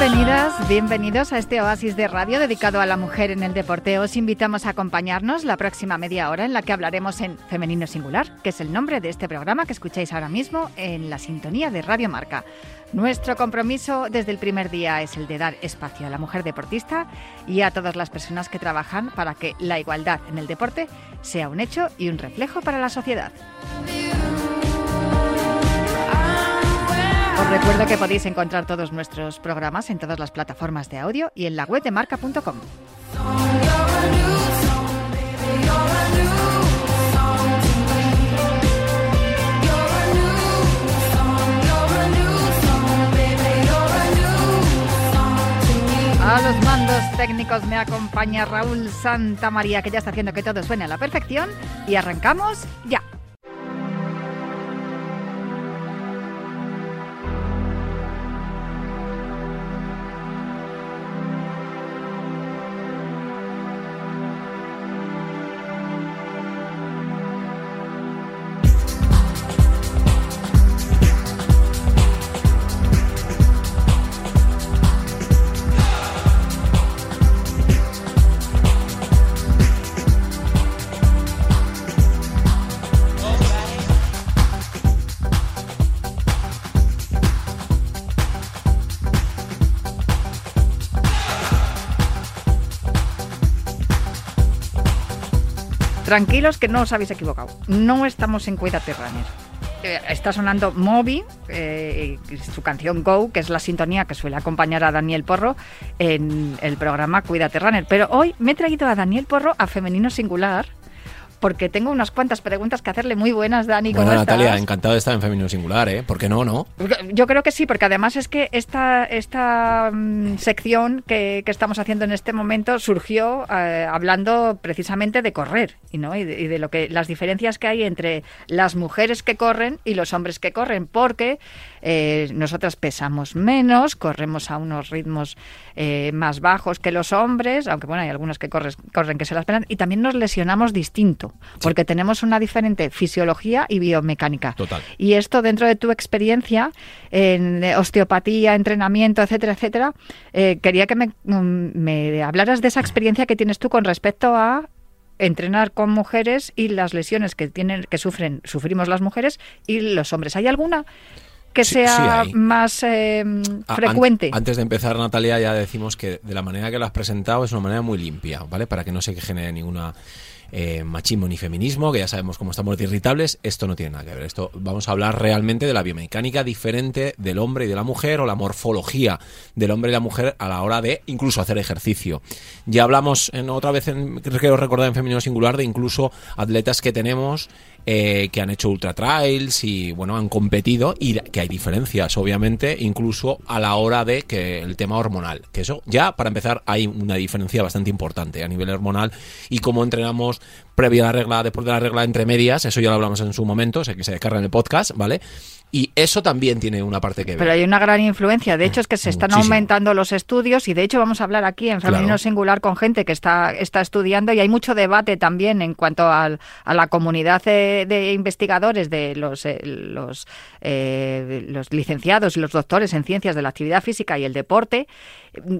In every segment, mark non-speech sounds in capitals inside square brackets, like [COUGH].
Bienvenidas, bienvenidos a este oasis de radio dedicado a la mujer en el deporte. Os invitamos a acompañarnos la próxima media hora en la que hablaremos en Femenino Singular, que es el nombre de este programa que escucháis ahora mismo en la sintonía de Radio Marca. Nuestro compromiso desde el primer día es el de dar espacio a la mujer deportista y a todas las personas que trabajan para que la igualdad en el deporte sea un hecho y un reflejo para la sociedad. Recuerdo que podéis encontrar todos nuestros programas en todas las plataformas de audio y en la web de marca.com. A los mandos técnicos me acompaña Raúl Santa María, que ya está haciendo que todo suene a la perfección. Y arrancamos ya. Tranquilos que no os habéis equivocado. No estamos en Cuídate Runner. Eh, está sonando Moby, eh, su canción Go, que es la sintonía que suele acompañar a Daniel Porro en el programa Cuídate Runner. Pero hoy me he traído a Daniel Porro a Femenino Singular porque tengo unas cuantas preguntas que hacerle muy buenas, Dani. ¿cómo Bueno, estás? Natalia, encantado de estar en Femenino Singular, ¿eh? ¿Por qué no, no? Yo creo que sí, porque además es que esta, esta mm, sección que, que estamos haciendo en este momento surgió eh, hablando precisamente de correr y, ¿no? y, de, y de lo que las diferencias que hay entre las mujeres que corren y los hombres que corren, porque eh, nosotras pesamos menos, corremos a unos ritmos eh, más bajos que los hombres, aunque bueno, hay algunos que corres- corren que se las pelan, y también nos lesionamos distinto, porque tenemos una diferente fisiología y biomecánica. Total. Y esto dentro de tu experiencia en osteopatía, entrenamiento, etcétera, etcétera, eh, quería que me, mm, me hablaras de esa experiencia que tienes tú con respecto a entrenar con mujeres y las lesiones que tienen que sufren sufrimos las mujeres y los hombres. ¿Hay alguna que Sí, sea sí más eh, an- frecuente? antes de empezar, Natalia, ya decimos que de la manera que lo has presentado es una manera muy limpia, ¿vale? Para que no se genere ninguna eh, machismo ni feminismo, que ya sabemos cómo estamos de irritables, esto no tiene nada que ver. Esto vamos a hablar realmente de la biomecánica diferente del hombre y de la mujer o la morfología del hombre y la mujer a la hora de incluso hacer ejercicio. Ya hablamos en otra vez, en, creo recordé en femenino singular, de incluso atletas que tenemos eh, que han hecho ultra trails y bueno han competido y que hay diferencias obviamente incluso a la hora de que el tema hormonal que eso ya para empezar hay una diferencia bastante importante a nivel hormonal y cómo entrenamos previa a la regla después de la regla entre medias eso ya lo hablamos en su momento o sea que se descarga en el podcast vale y eso también tiene una parte que ver Pero hay una gran influencia. De hecho, es que se están Muchísimo. aumentando los estudios y de hecho vamos a hablar aquí en Femenino Claro. Singular con gente que está, está estudiando y hay mucho debate también en cuanto al- a la comunidad eh, de investigadores, de los, eh, los, eh, los licenciados y los doctores en ciencias de la actividad física y el deporte,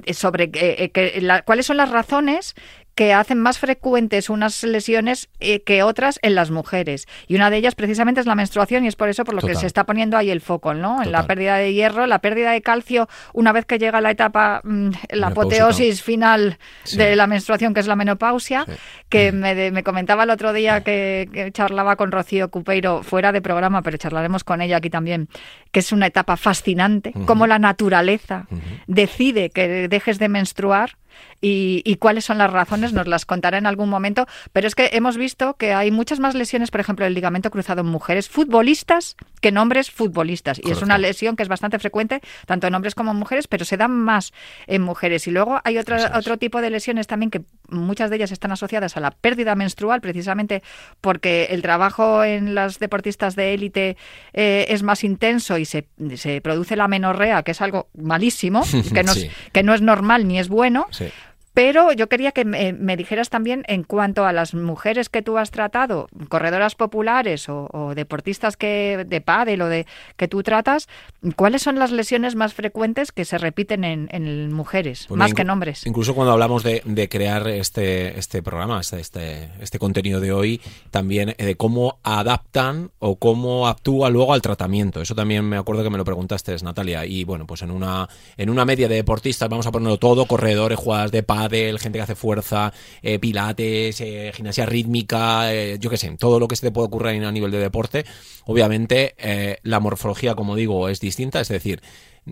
eh, sobre eh, eh, que la- cuáles son las razones que hacen más frecuentes unas lesiones eh, que otras en las mujeres. Y una de ellas precisamente es la menstruación y es por eso por lo que se está poniendo ahí el foco, ¿no? En la pérdida de hierro, la pérdida de calcio, una vez que llega la etapa, mm, la apoteosis final Sí. de la menstruación, que es la menopausia, Sí. que me, de- me comentaba el otro día que, que charlaba con Rocío Cupeiro fuera de programa, pero charlaremos con ella aquí también, que es una etapa fascinante, Ujú. cómo la naturaleza decide que dejes de menstruar y, y cuáles son las razones, nos las contará en algún momento, pero es que hemos visto que hay muchas más lesiones, por ejemplo, el ligamento cruzado en mujeres futbolistas que en hombres futbolistas. Y es una lesión que es bastante frecuente, tanto en hombres como en mujeres, pero se dan más en mujeres. Y luego hay otra, otro tipo de lesiones también que muchas de ellas están asociadas a la pérdida menstrual, precisamente porque el trabajo en las deportistas de élite eh, es más intenso y se, se produce la menorrea, que es algo malísimo, [LAUGHS] que no, es- que no es normal ni es bueno. Sí. Pero yo quería que me, dijeras también en cuanto a las mujeres que tú has tratado, corredoras populares o, deportistas que de pádel o de que tú tratas, ¿cuáles son las lesiones más frecuentes que se repiten en, mujeres, más que en hombres? Incluso cuando hablamos de, crear este, este programa, este, este, este contenido de hoy, también de cómo adaptan o cómo actúa luego al tratamiento. Eso también me acuerdo que me lo preguntaste, Natalia. Y bueno, pues en una, en una media de deportistas, vamos a ponerlo todo, corredores, jugadas de pádel, gente que hace fuerza, eh, pilates, eh, gimnasia rítmica, eh, yo qué sé, todo lo que se te puede ocurrir a nivel de deporte, obviamente la morfología, como digo, es distinta, es decir,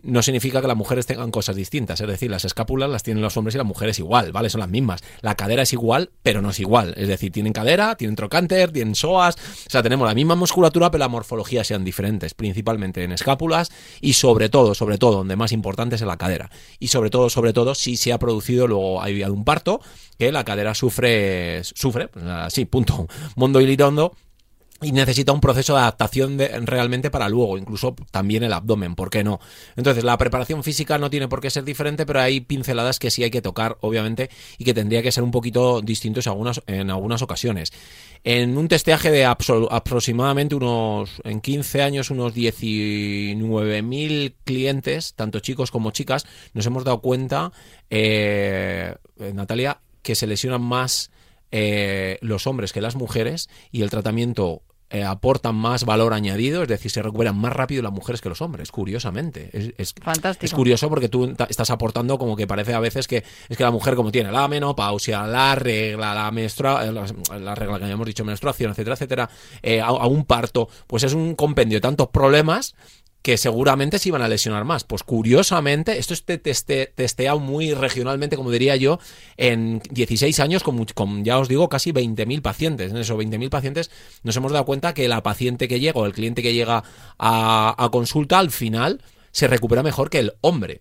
no significa que las mujeres tengan cosas distintas. Es decir, las escápulas las tienen los hombres y las mujeres igual, ¿vale? Son las mismas. La cadera es igual, pero no es igual. Es decir, tienen cadera, tienen trocánter, tienen psoas. O sea, tenemos la misma musculatura, pero la morfología sean diferentes, principalmente en escápulas y sobre todo, sobre todo, donde más importante es en la cadera. Y sobre todo, sobre todo, si se ha producido, luego ha habido un parto, que la cadera sufre, sufre, pues así, punto, mondo y lirondo, y necesita un proceso de adaptación de, realmente para luego, incluso también el abdomen, ¿por qué no? Entonces, la preparación física no tiene por qué ser diferente, pero hay pinceladas que sí hay que tocar, obviamente, y que tendría que ser un poquito distintos en algunas, en algunas ocasiones. En un testeaje de aproximadamente unos, en 15 años, unos 19.000 clientes, tanto chicos como chicas, nos hemos dado cuenta, eh, Natalia, que se lesionan más eh, los hombres que las mujeres y el tratamiento eh, aportan más valor añadido, es decir, se recuperan más rápido las mujeres que los hombres, curiosamente. Es, es, Fantástico. es curioso porque tú estás aportando como que parece a veces que es que la mujer como tiene la menopausia, la regla, la menstrua, eh, la, regla que habíamos dicho, menstruación, etcétera, etcétera, a, a, un parto, pues es un compendio de tantos problemas que seguramente se iban a lesionar más. Pues curiosamente, esto es testeado muy regionalmente, como diría yo, en 16 años, con, ya os digo, casi 20.000 pacientes. En esos 20.000 pacientes nos hemos dado cuenta que la paciente que llega o el cliente que llega a, consulta, al final, se recupera mejor que el hombre.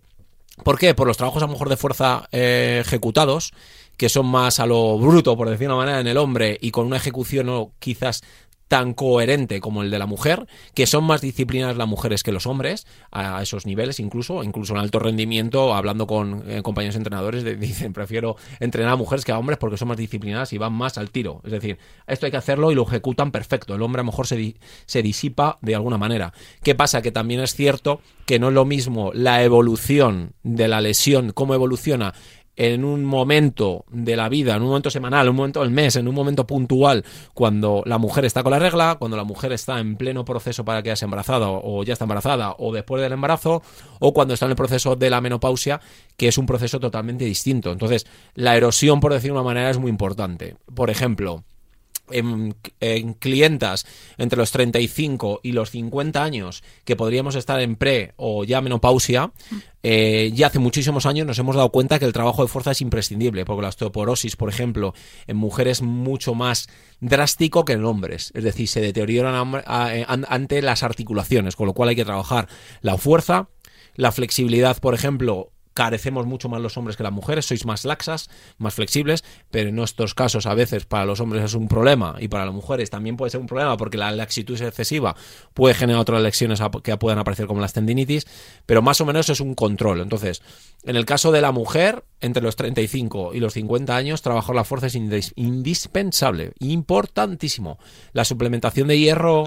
¿Por qué? Por los trabajos a lo mejor de fuerza eh, ejecutados, que son más a lo bruto, por decir una manera, en el hombre y con una ejecución o quizás tan coherente como el de la mujer, que son más disciplinadas las mujeres que los hombres, a esos niveles incluso, incluso en alto rendimiento, hablando con eh, compañeros entrenadores, [LAUGHS] dicen, prefiero entrenar a mujeres que a hombres porque son más disciplinadas y van más al tiro. Es decir, esto hay que hacerlo y lo ejecutan perfecto. El hombre a lo mejor se, se disipa de alguna manera. ¿Qué pasa? Que también es cierto que no es lo mismo la evolución de la lesión, cómo evoluciona en un momento de la vida, en un momento semanal, en un momento del mes, en un momento puntual, cuando la mujer está con la regla, cuando la mujer está en pleno proceso para quedarse embarazada o ya está embarazada o después del embarazo, o cuando está en el proceso de la menopausia, que es un proceso totalmente distinto. Entonces, la erosión, por decir de una manera, es muy importante. Por ejemplo, en, clientas entre los 35 y los 50 años que podríamos estar en pre o ya menopausia, eh, ya hace muchísimos años nos hemos dado cuenta que el trabajo de fuerza es imprescindible, porque la osteoporosis, por ejemplo, en mujeres es mucho más drástico que en hombres, es decir, se deterioran eh, ante las articulaciones, con lo cual hay que trabajar la fuerza, la flexibilidad, por ejemplo, carecemos mucho más los hombres que las mujeres, sois más laxas, más flexibles, pero en estos casos a veces para los hombres es un problema y para las mujeres también puede ser un problema porque la laxitud excesiva puede generar otras lesiones que puedan aparecer como las tendinitis, pero más o menos es un control. Entonces, en el caso de la mujer, entre los 35 y los 50 años, trabajar la fuerza es indispensable, importantísimo. La suplementación de hierro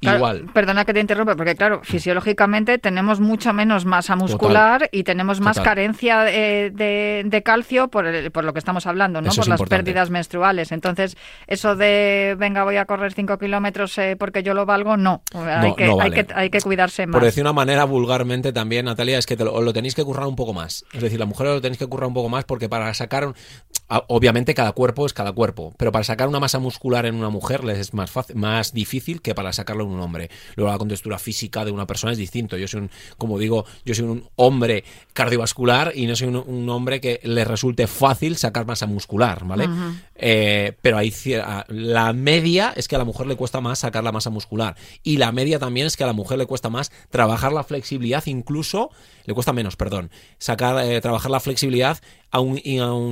igual. Perdona que te interrumpa, porque claro, fisiológicamente tenemos mucho menos masa muscular y tenemos más carencia de, calcio por, por, lo que estamos hablando, ¿no? por las pérdidas menstruales. Entonces, eso de, venga, voy a correr 5 kilómetros eh, porque yo lo valgo, no. Hay, que, hay, que, hay que cuidarse más. Por decir una manera vulgarmente también, Natalia, es que lo, lo, tenéis que currar un poco más. Es decir, la mujer lo tenéis que currar un poco más porque para sacar Obviamente cada cuerpo es cada cuerpo, pero para sacar una masa muscular en una mujer les es más fácil, más difícil que para sacarlo en un hombre. Luego la contextura física de una persona es distinto. Yo soy un, como digo, yo soy un hombre cardiovascular y no soy un, hombre que le resulte fácil sacar masa muscular, ¿vale? Eh, pero hay la media es que a la mujer le cuesta más sacar la masa muscular y la media también es que a la mujer le cuesta más trabajar la flexibilidad, incluso le cuesta menos, perdón, sacar eh, trabajar la flexibilidad aún,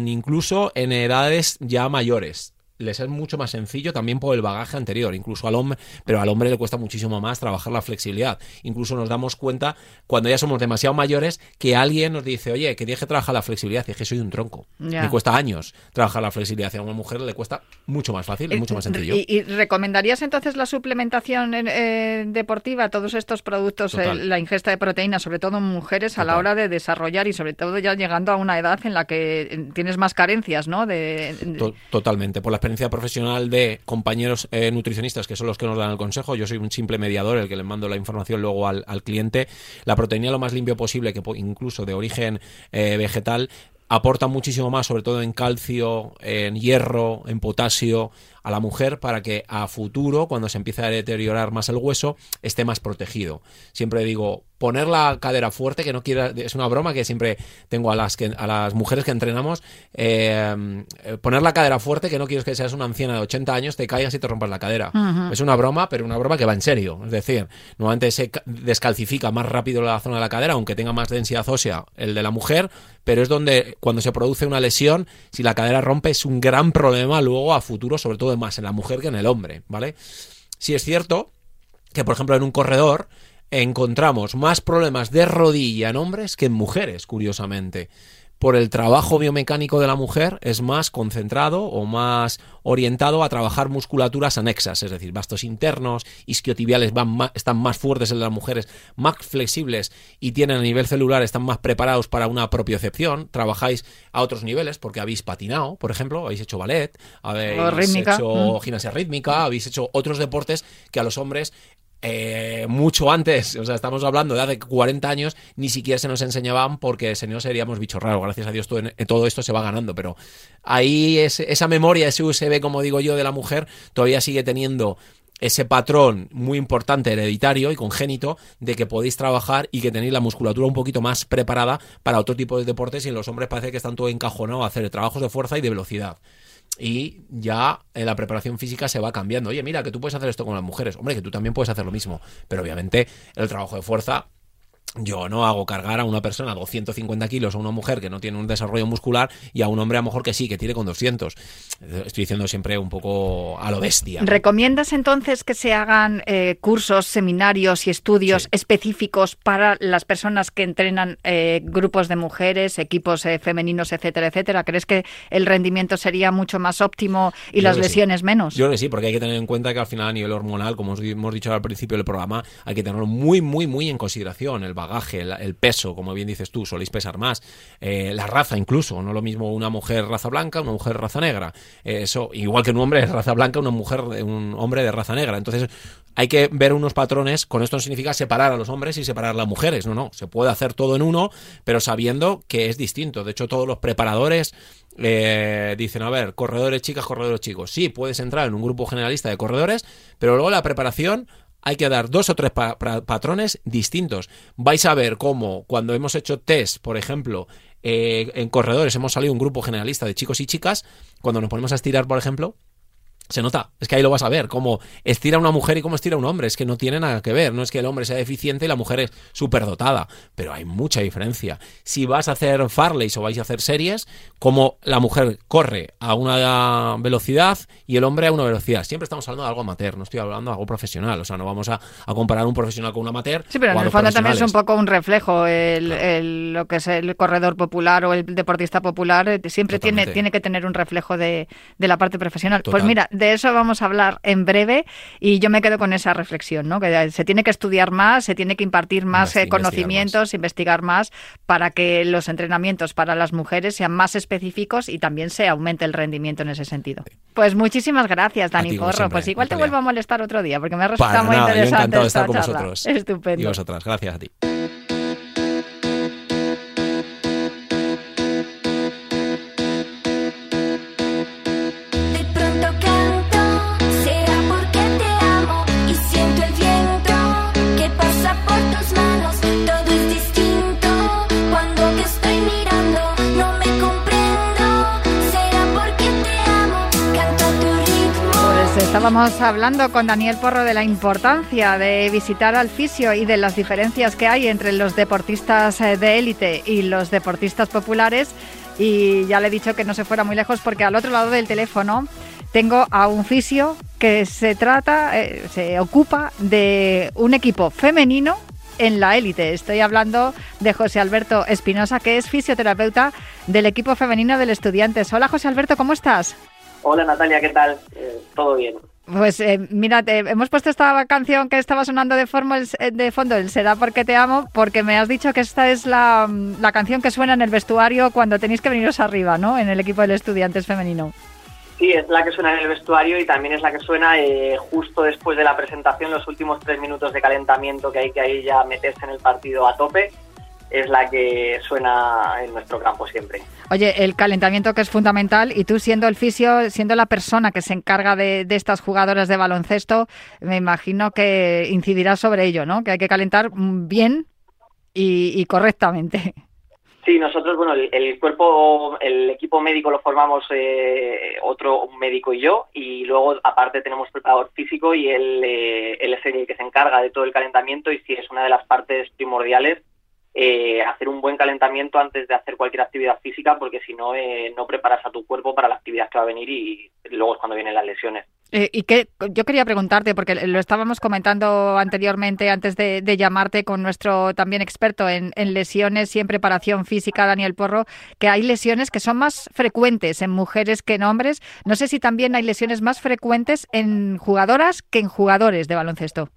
incluso en edades ya mayores. Les es mucho más sencillo también por el bagaje anterior, incluso al hombre, pero al hombre le cuesta muchísimo más trabajar la flexibilidad. Incluso nos damos cuenta cuando ya somos demasiado mayores que alguien nos dice, oye, que que trabajar la flexibilidad, y es que soy un tronco. Me cuesta años trabajar la flexibilidad y a una mujer le cuesta mucho más fácil, y mucho más sencillo. ¿Y, recomendarías entonces la suplementación eh, deportiva, todos estos productos, eh, la ingesta de proteínas, sobre todo en mujeres, a la hora de desarrollar y sobre todo ya llegando a una edad en la que eh, tienes más carencias, ¿no? De, Totalmente. Por la experiencia profesional de compañeros nutricionistas que son los que nos dan el consejo, yo soy un simple mediador, el que le mando la información luego al, cliente. La proteína lo más limpio posible, que incluso de origen vegetal, aporta muchísimo más, sobre todo en calcio, en hierro, en potasio, a la mujer para que a futuro, cuando se empiece a deteriorar más el hueso, esté más protegido. Siempre digo, poner la cadera fuerte, que no quiera, es una broma que siempre tengo a las, que, a las mujeres que entrenamos, eh, poner la cadera fuerte, que no quieres que seas una anciana de 80 años, te caigas y te rompas la cadera. Es una broma, pero una broma que va en serio. Es decir, normalmente se descalcifica más rápido la zona de la cadera, aunque tenga más densidad ósea el de la mujer, pero es donde cuando se produce una lesión, si la cadera rompe, es un gran problema luego a futuro, sobre todo más en la mujer que en el hombre, ¿vale? Si es cierto que, por ejemplo, en un corredor encontramos más problemas de rodilla en hombres que en mujeres, curiosamente por el trabajo biomecánico de la mujer es más concentrado o más orientado a trabajar musculaturas anexas, es decir, bastos internos, isquiotibiales van están más fuertes en las mujeres, más flexibles y tienen a nivel celular, están más preparados para una propiocepción, trabajáis a otros niveles porque habéis patinado, por ejemplo, habéis hecho ballet, habéis hecho mm. gimnasia rítmica, habéis hecho otros deportes que a los hombres eh, mucho antes, o sea, estamos hablando de hace 40 años, ni siquiera se nos enseñaban porque si no seríamos bichos raros. Gracias a Dios todo, esto se va ganando, pero ahí es, esa memoria, ese USB, como digo yo, de la mujer, todavía sigue teniendo ese patrón muy importante hereditario y congénito de que podéis trabajar y que tenéis la musculatura un poquito más preparada para otro tipo de deportes y en los hombres parece que están todo encajonados a hacer trabajos de fuerza y de velocidad y ya en la preparación física se va cambiando. Oye, mira, que tú puedes hacer esto con las mujeres. Hombre, que tú también puedes hacer lo mismo. Pero obviamente el trabajo de fuerza yo no hago cargar a una persona 250 kilos a una mujer que no tiene un desarrollo muscular y a un hombre a lo mejor que sí, que tiene con 200. Estoy diciendo siempre un poco a lo bestia. ¿Recomiendas entonces que se hagan eh, cursos, seminarios y estudios específicos para las personas que entrenan eh, grupos de mujeres, equipos eh, femeninos, etcétera, etcétera? ¿Crees que el rendimiento sería mucho más óptimo y las lesiones menos? Yo creo que sí, porque hay que tener en cuenta que al final a nivel hormonal, como hemos dicho al principio del programa, hay que tenerlo muy, muy, muy en consideración. El bagaje, el, peso, como bien dices tú, soléis pesar más, eh, la raza incluso, no lo mismo una mujer raza blanca, una mujer raza negra, eh, eso igual que un hombre de raza blanca, una mujer, un hombre de raza negra. Entonces hay que ver unos patrones. Con esto no significa separar a los hombres y separar a las mujeres, no, no, se puede hacer todo en uno, pero sabiendo que es distinto. De hecho, todos los preparadores eh, dicen, a ver, corredores chicas, corredores chicos. Sí, puedes entrar en un grupo generalista de corredores, pero luego la preparación hay que dar dos o tres patrones distintos. Vais a ver cómo cuando hemos hecho test, por ejemplo, eh, en corredores hemos salido un grupo generalista de chicos y chicas, cuando nos ponemos a estirar, por ejemplo, se nota, es que ahí lo vas a ver, cómo estira una mujer y cómo estira un hombre, es que no tiene nada que ver, no es que el hombre sea deficiente y la mujer es superdotada, pero hay mucha diferencia. Si vas a hacer farleys o vais a hacer series, como la mujer corre a una velocidad y el hombre a una velocidad. Siempre estamos hablando de algo amateur, no estoy hablando de algo profesional, o sea, no vamos a, comparar un profesional con un amateur. Sí, pero en el fondo también es un poco un reflejo, el, lo que es el corredor popular o el deportista popular, eh, siempre tiene, tiene que tener un reflejo de, la parte profesional. Pues mira, de eso vamos a hablar en breve y yo me quedo con esa reflexión, ¿no? Que se tiene que estudiar más, se tiene que impartir más eh, conocimientos, investigar más. para que los entrenamientos para las mujeres sean más específicos y también se aumente el rendimiento en ese sentido. Pues muchísimas gracias, Dani Porro. pues igual te vuelvo a molestar otro día porque me ha resultado muy interesante esta charla. Estupendo. Y vosotras, gracias a ti. Estábamos hablando con Daniel Porro de la importancia de visitar al fisio y de las diferencias que hay entre los deportistas eh, de élite y los deportistas populares. Y ya le he dicho que no se fuera muy lejos porque al otro lado del teléfono tengo a un fisio que se trata, eh, se ocupa de un equipo femenino en la élite. Estoy hablando de José Alberto Espinosa, que es fisioterapeuta del equipo femenino del Estudiantes. Hola José Alberto, ¿cómo estás? Hola Natalia, ¿qué tal? Eh, Todo bien. Pues eh, mira, hemos puesto esta canción que estaba sonando de, eh, de fondo, el Será porque te amo, porque me has dicho que esta es la, la, canción que suena en el vestuario cuando tenéis que veniros arriba, ¿no? En el equipo del Estudiantes femenino. Sí, es la que suena en el vestuario y también es la que suena eh, justo después de la presentación, los últimos tres minutos de calentamiento que hay que ahí ya meterse en el partido a tope es la que suena en nuestro campo siempre. Oye, el calentamiento que es fundamental y tú siendo el fisio, siendo la persona que se encarga de, de estas jugadoras de baloncesto, me imagino que incidirá sobre ello, ¿no? Que hay que calentar bien y, y correctamente. Sí, nosotros, bueno, el, el, cuerpo, el equipo médico lo formamos eh, otro un médico y yo, y luego aparte tenemos preparador físico y él, eh, él es el que se encarga de todo el calentamiento y sí es una de las partes primordiales eh, hacer un buen calentamiento antes de hacer cualquier actividad física, porque si no, eh, no preparas a tu cuerpo para la actividad que va a venir y luego es cuando vienen las lesiones. Eh, y que yo quería preguntarte, porque lo estábamos comentando anteriormente, antes de, de llamarte con nuestro también experto en, en, lesiones y en preparación física, Daniel Porro, que hay lesiones que son más frecuentes en mujeres que en hombres. No sé si también hay lesiones más frecuentes en jugadoras que en jugadores de baloncesto.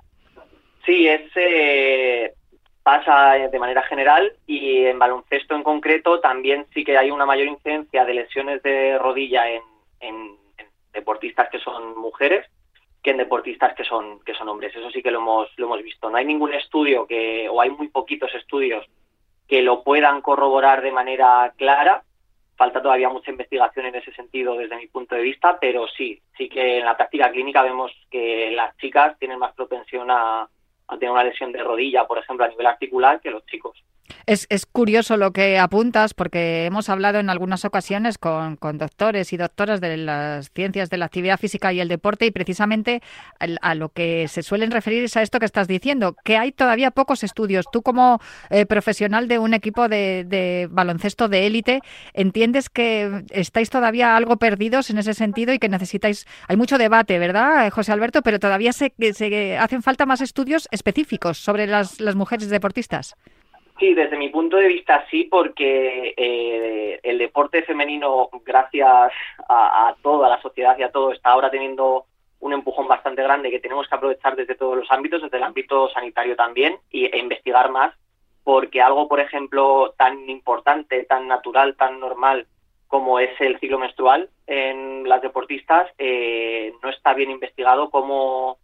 Sí, es eh, pasa de manera general y en baloncesto en concreto también sí que hay una mayor incidencia de lesiones de rodilla en, en, en, deportistas que son mujeres que en deportistas que son que son hombres. Eso sí que lo hemos lo hemos visto. No hay ningún estudio que o hay muy poquitos estudios que lo puedan corroborar de manera clara. Falta todavía mucha investigación en ese sentido desde mi punto de vista pero sí sí que en la práctica clínica vemos que las chicas tienen más propensión a a tener una lesión de rodilla, por ejemplo, a nivel articular, que los chicos. Es, es, curioso lo que apuntas porque hemos hablado en algunas ocasiones con, con, doctores y doctoras de las ciencias de la actividad física y el deporte y precisamente a, lo que se suelen referir es a esto que estás diciendo, que hay todavía pocos estudios. Tú como eh, profesional de un equipo de, de baloncesto de élite, ¿entiendes que estáis todavía algo perdidos en ese sentido y que necesitáis... Hay mucho debate, ¿verdad, José Alberto? Pero todavía se, se hacen falta más estudios específicos sobre las mujeres deportistas. Sí, desde mi punto de vista sí, porque eh, el deporte femenino, gracias a, a, toda la sociedad y a todo, está ahora teniendo un empujón bastante grande que tenemos que aprovechar desde todos los ámbitos, desde el ámbito sanitario también, y, e investigar más, porque algo, por ejemplo, tan importante, tan natural, tan normal como es el ciclo menstrual en las deportistas, eh, no está bien investigado cómo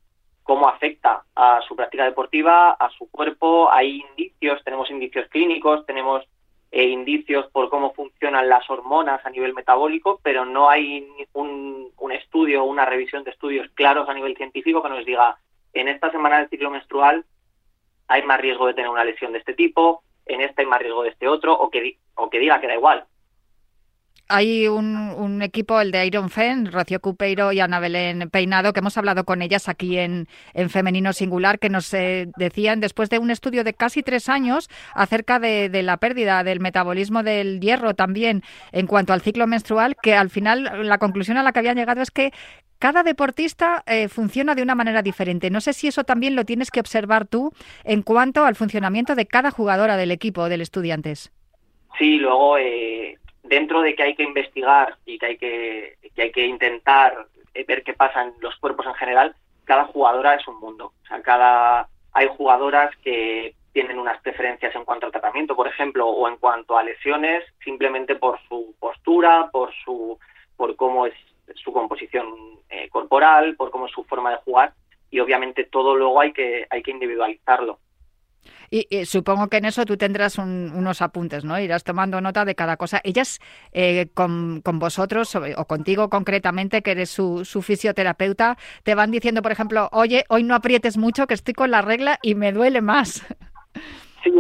cómo afecta a su práctica deportiva, a su cuerpo. Hay indicios, tenemos indicios clínicos, tenemos eh, indicios por cómo funcionan las hormonas a nivel metabólico, pero no hay un, un estudio, una revisión de estudios claros a nivel científico que nos diga en esta semana del ciclo menstrual hay más riesgo de tener una lesión de este tipo, en esta hay más riesgo de este otro, o que, o que diga que da igual, hay un, un, equipo, el de Iron Fen, Rocío Cupeiro y Ana Belén Peinado, que hemos hablado con ellas aquí en, en Femenino Singular, que nos eh, decían, después de un estudio de casi tres años acerca de, la pérdida del metabolismo del hierro también en cuanto al ciclo menstrual, que al final la conclusión a la que habían llegado es que cada deportista eh, funciona de una manera diferente. No sé si eso también lo tienes que observar tú en cuanto al funcionamiento de cada jugadora del equipo, del Estudiantes. Sí, luego... Eh dentro de que hay que investigar y que hay que, que hay que intentar ver qué pasa en los cuerpos en general, cada jugadora es un mundo. O sea, cada hay jugadoras que tienen unas preferencias en cuanto al tratamiento, por ejemplo, o en cuanto a lesiones, simplemente por su postura, por su por cómo es su composición eh, corporal, por cómo es su forma de jugar y obviamente todo luego hay que hay que individualizarlo. Y, supongo que en eso tú tendrás un, unos apuntes, ¿no? Irás tomando nota de cada cosa. Ellas, eh, con, vosotros o contigo concretamente, que eres su, fisioterapeuta, te van diciendo, por ejemplo, oye, hoy no aprietes mucho, que estoy con la regla y me duele más. [LAUGHS] Sí,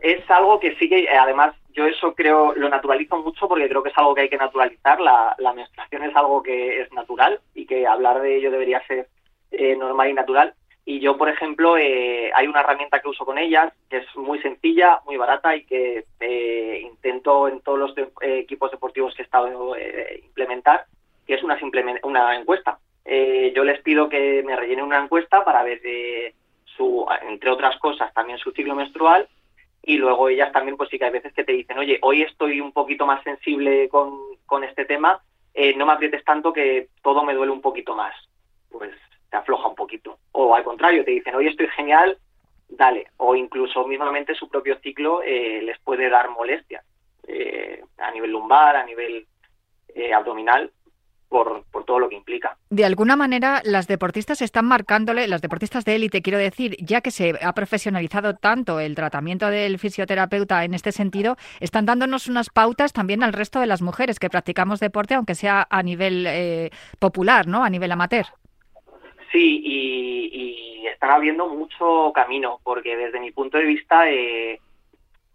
es, algo que sigue, además, yo eso creo, lo naturalizo mucho porque creo que es algo que hay que naturalizar. La, la menstruación es algo que es natural y que hablar de ello debería ser eh, normal y natural y yo, por ejemplo, eh, hay una herramienta que uso con ellas que es muy sencilla, muy barata y que eh, intento en todos los de, eh, equipos deportivos que he estado eh, implementar, que es una simple una encuesta. Eh, yo les pido que me rellenen una encuesta para ver, su, entre otras cosas, también su ciclo menstrual y luego ellas también, pues sí que hay veces que te dicen, oye, hoy estoy un poquito más sensible con, con este tema, no me aprietes tanto que todo me duele un poquito más. Pues te afloja un poquito. O al contrario, te dicen, hoy estoy genial, dale. O incluso mismamente su propio ciclo eh, les puede dar molestias eh, a nivel lumbar, a nivel abdominal, por, por, todo lo que implica. De alguna manera, las deportistas están marcándole, las deportistas de élite, quiero decir, ya que se ha profesionalizado tanto el tratamiento del fisioterapeuta en este sentido, están dándonos unas pautas también al resto de las mujeres que practicamos deporte, aunque sea a nivel eh, popular, ¿no? A nivel amateur. Sí, y, están abriendo mucho camino, porque desde mi punto de vista, eh,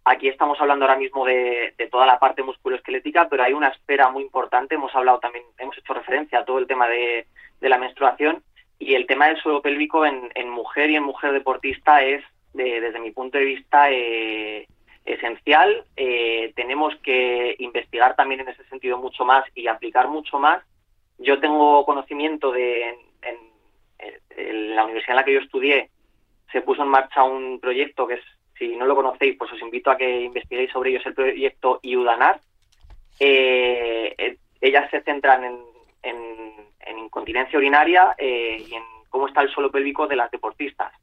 Aquí estamos hablando ahora mismo de, toda la parte musculoesquelética, pero hay una espera muy importante. Hemos hablado también, hemos hecho referencia a todo el tema de, la menstruación y el tema del suelo pélvico en, mujer y en mujer deportista es, desde mi punto de vista, eh, esencial. Eh, tenemos que investigar también en ese sentido mucho más y aplicar mucho más. Yo tengo conocimiento de en la universidad en la que yo estudié se puso en marcha un proyecto que es si no lo conocéis, pues os invito a que investiguéis sobre ellos el proyecto IUDANAR. Eh, eh, ellas se centran en, incontinencia urinaria eh, y en cómo está el suelo pélvico de las deportistas.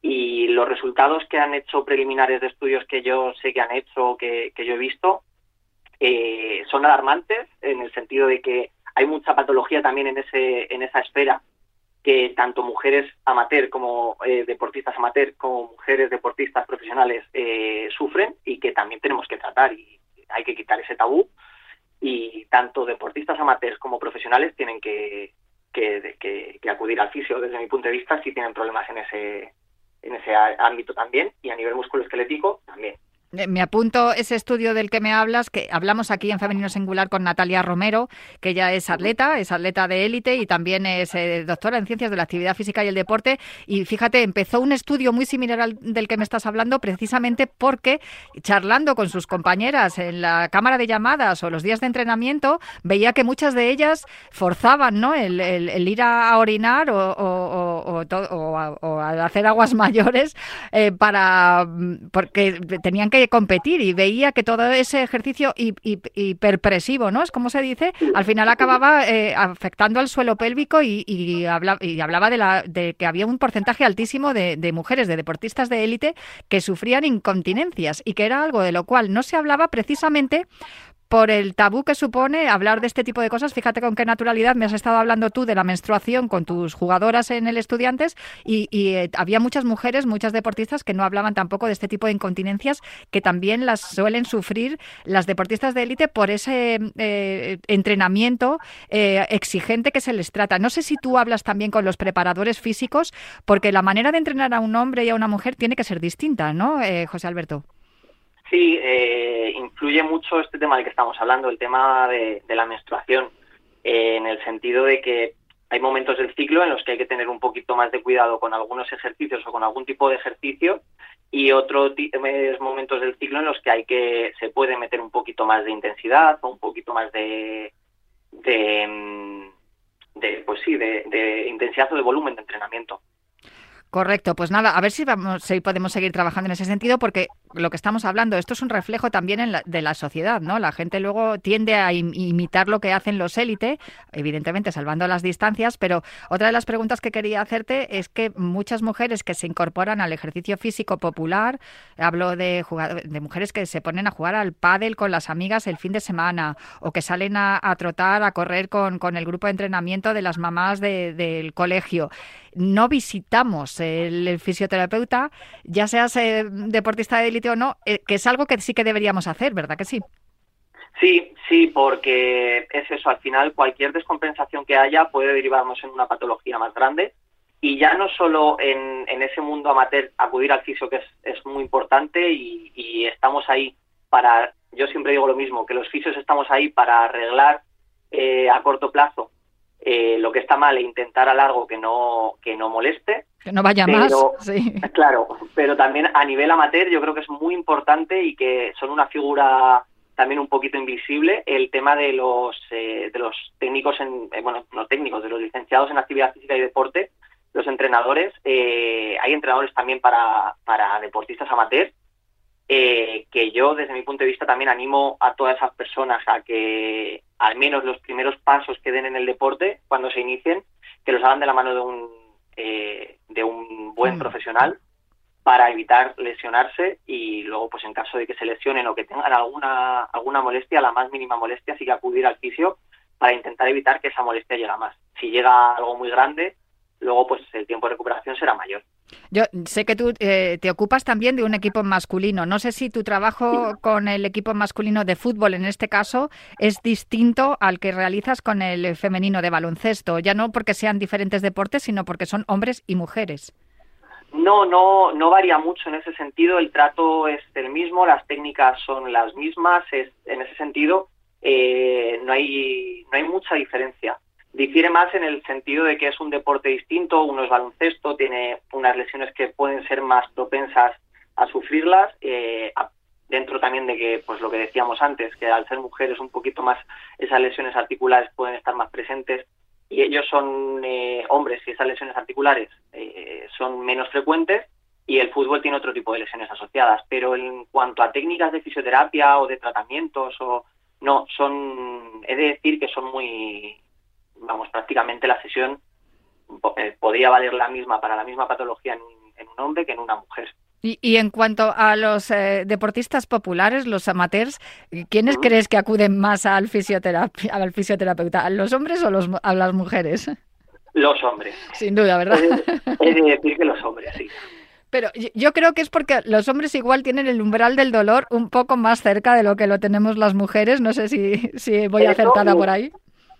Y los resultados que han hecho preliminares de estudios que yo sé que han hecho, que, que yo he visto, son alarmantes en el sentido de que hay mucha patología también en, ese, en esa esfera que tanto mujeres amateur como eh, deportistas amateur como mujeres deportistas profesionales eh, sufren y que también tenemos que tratar y hay que quitar ese tabú y tanto deportistas amateurs como profesionales tienen que, que, que acudir al fisio desde mi punto de vista si tienen problemas en ese en ese ámbito también y a nivel musculoesquelético también. Eh, me apunto ese estudio del que me hablas, que hablamos aquí en Femenino Singular con Natalia Romero, que ella es atleta, es atleta de élite y también es eh, doctora en ciencias de la actividad física y el deporte. Y fíjate, empezó un estudio muy similar al del que me estás hablando, precisamente porque charlando con sus compañeras en la cámara de llamadas o los días de entrenamiento, veía que muchas de ellas forzaban ¿no? el, ir a orinar o, o, a, hacer aguas [LAUGHS] mayores eh, para porque tenían que competir y veía que todo ese ejercicio hiperpresivo, ¿no? Es como se dice, al final acababa eh, afectando al suelo pélvico y, y, hablaba de, la, de que había un porcentaje altísimo de, de mujeres, de deportistas de élite, que sufrían incontinencias y que era algo de lo cual no se hablaba precisamente por el tabú que supone hablar de este tipo de cosas. Fíjate con qué naturalidad me has estado hablando tú de la menstruación con tus jugadoras en el Estudiantes y, eh, había muchas mujeres, muchas deportistas que no hablaban tampoco de este tipo de incontinencias que también las suelen sufrir las deportistas de élite por ese eh, entrenamiento eh, exigente que se les trata. No sé si tú hablas también con los preparadores físicos porque la manera de entrenar a un hombre y a una mujer tiene que ser distinta, ¿no, José Alberto? Sí, eh, influye mucho este tema del que estamos hablando, el tema de, la menstruación, eh, en el sentido de que hay momentos del ciclo en los que hay que tener un poquito más de cuidado con algunos ejercicios o con algún tipo de ejercicio y otros momentos del ciclo en los que hay que se puede meter un poquito más de intensidad o un poquito más de, de, mm, de pues sí de, de intensidad o de volumen de entrenamiento. Correcto, pues nada, a ver si, vamos, si podemos seguir trabajando en ese sentido, porque lo que estamos hablando, esto es un reflejo también de la sociedad, ¿no? La gente luego tiende a imitar lo que hacen los élite, evidentemente salvando las distancias, pero otra de las preguntas que quería hacerte es que muchas mujeres que se incorporan al ejercicio físico popular, hablo de, de mujeres que se ponen a jugar al pádel con las amigas el fin de semana, o que salen a, trotar, a correr con, con, el grupo de entrenamiento de las mamás del colegio, no visitamos el, fisioterapeuta, ya seas eh, deportista de élite o no, eh, que es algo que sí que deberíamos hacer, ¿verdad que sí? Sí, sí, porque es eso, al final cualquier descompensación que haya puede derivarnos en una patología más grande y ya no solo en, ese mundo amateur acudir al fisio que es, muy importante y, estamos ahí para, yo siempre digo lo mismo, que los fisios estamos ahí para arreglar eh, a corto plazo eh, lo que está mal e intentar a largo que no, que no moleste. Que no vaya más. [LAUGHS] Claro, pero también a nivel amateur yo creo que es muy importante y que son una figura también un poquito invisible el tema de los de los técnicos en bueno no técnicos de los licenciados en actividad física y deporte los entrenadores hay entrenadores también para para deportistas amateurs eh, que yo desde mi punto de vista también animo a todas esas personas a que al menos los primeros pasos que den en el deporte cuando se inicien, que los hagan de la mano de un, eh, de un buen mm. profesional para evitar lesionarse y luego pues en caso de que se lesionen o que tengan alguna alguna molestia, la más mínima molestia, sí que acudir al fisio para intentar evitar que esa molestia llegue a más. Si llega algo muy grande, luego pues el tiempo de recuperación será mayor. Yo sé que tú eh, te ocupas también de un equipo masculino. No sé si tu trabajo con el equipo masculino de fútbol, en este caso, es distinto al que realizas con el femenino de baloncesto. Ya no porque sean diferentes deportes, sino porque son hombres y mujeres. No, no, no varía mucho en ese sentido. El trato es el mismo, las técnicas son las mismas. Es, en ese sentido, eh, no hay no hay mucha diferencia. Difiere más en el sentido de que es un deporte distinto, uno es baloncesto, tiene unas lesiones que pueden ser más propensas a sufrirlas, eh, dentro también de que, pues lo que decíamos antes, que al ser mujeres un poquito más esas lesiones articulares pueden estar más presentes y ellos son eh, hombres y esas lesiones articulares eh, son menos frecuentes y el fútbol tiene otro tipo de lesiones asociadas. Pero en cuanto a técnicas de fisioterapia o de tratamientos o no, son, he de decir que son muy vamos, prácticamente la sesión eh, podría valer la misma para la misma patología en un, hombre que en una mujer. Y, en cuanto a los eh, deportistas populares, los amateurs, ¿quiénes crees que acuden más al, fisioterapia, al fisioterapeuta? ¿A los hombres o los, a las mujeres? Los hombres. Sin duda, ¿verdad? Es decir que los hombres, sí. Pero yo creo que es porque los hombres igual tienen el umbral del dolor un poco más cerca de lo que lo tenemos las mujeres. No sé si, si voy acertada por ahí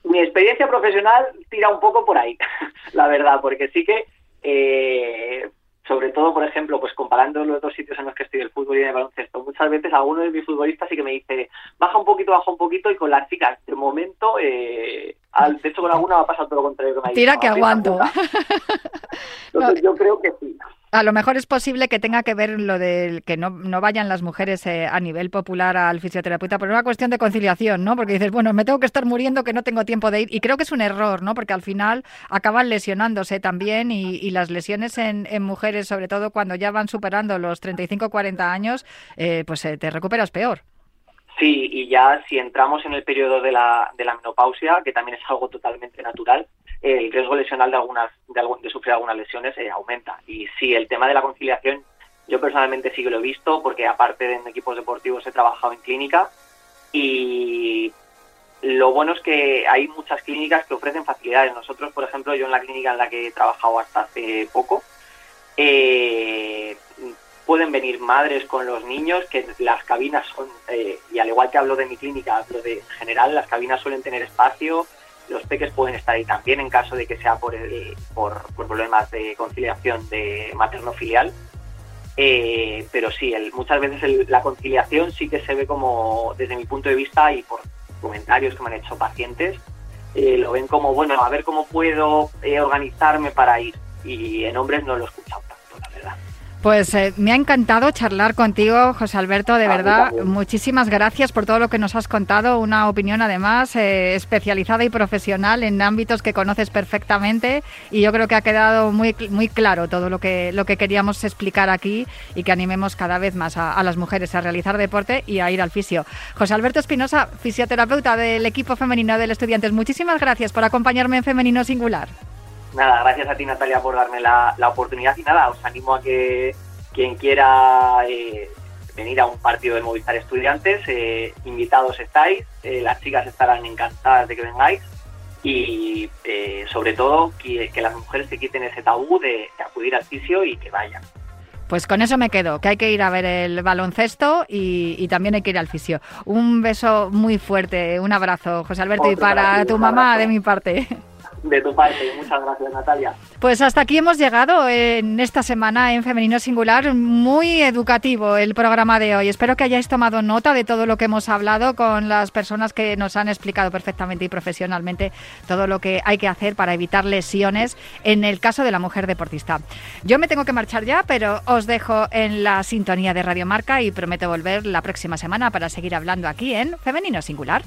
mi experiencia profesional tira un poco por ahí, [LAUGHS] la verdad, porque sí que, eh, sobre todo, por ejemplo, pues comparando los dos sitios en los que estoy, el fútbol y el baloncesto, muchas veces alguno de mis futbolistas sí que me dice, baja un poquito, baja un poquito, y con las chicas, de momento, eh, al, de hecho con alguna va a pasar todo lo contrario que me Tira que aguanto. [LAUGHS] Entonces yo creo que sí. A lo mejor es posible que tenga que ver lo de que no, no vayan las mujeres eh, a nivel popular al fisioterapeuta por una cuestión de conciliación, ¿no? Porque dices, bueno, me tengo que estar muriendo que no tengo tiempo de ir. Y creo que es un error, ¿no? Porque al final acaban lesionándose también y, las lesiones en, mujeres, sobre todo cuando ya van superando los 35 o 40 años, eh, pues eh, te recuperas peor. Sí, y ya si entramos en el periodo de la, de la menopausia, que también es algo totalmente natural, el riesgo lesional de algunas de, sufrir algunas lesiones eh, aumenta. Y sí, el tema de la conciliación, yo personalmente sí que lo he visto, porque aparte de en equipos deportivos he trabajado en clínica y lo bueno es que hay muchas clínicas que ofrecen facilidades. Nosotros, por ejemplo, yo en la clínica en la que he trabajado hasta hace poco, eh, pueden venir madres con los niños, que las cabinas son, eh, y al igual que hablo de mi clínica, hablo de general, las cabinas suelen tener espacio, los peques pueden estar ahí también en caso de que sea por, el, por, problemas de conciliación de materno-filial. Eh, pero sí, muchas veces la conciliación sí que se ve como, desde mi punto de vista y por comentarios que me han hecho pacientes, eh, lo ven como, bueno, a ver cómo puedo eh, organizarme para ir. Y en hombres no lo he escuchado pues eh, me ha encantado charlar contigo, José Alberto, de verdad. Muchísimas gracias por todo lo que nos has contado. Una opinión además eh, especializada y profesional en ámbitos que conoces perfectamente y yo creo que ha quedado muy, muy claro todo lo que, lo que queríamos explicar aquí y que animemos cada vez más a, las mujeres a realizar deporte y a ir al fisio. José Alberto Espinosa, fisioterapeuta del equipo femenino del Estudiantes, muchísimas gracias por acompañarme en Femenino Singular. Nada, gracias a ti Natalia por darme la, oportunidad y nada, os animo a que quien quiera eh, venir a un partido de Movistar Estudiantes, eh, invitados estáis, eh, las chicas estarán encantadas de que vengáis y sobre todo que, las mujeres se quiten ese tabú de, acudir al fisio y que vayan. Pues con eso me quedo, que hay que ir a ver el baloncesto y, y, también hay que ir al fisio. Un beso muy fuerte, un abrazo, José Alberto, y para tu mamá de mi parte. De tu parte, muchas gracias Natalia. Pues hasta aquí hemos llegado en esta semana en Femenino Singular. Muy educativo el programa de hoy. Espero que hayáis tomado nota de todo lo que hemos hablado con las personas que nos han explicado perfectamente y profesionalmente todo lo que hay que hacer para evitar lesiones en el caso de la mujer deportista. Yo me tengo que marchar ya, pero os dejo en la sintonía de Radio Marca y prometo volver la próxima semana para seguir hablando aquí en Femenino Singular.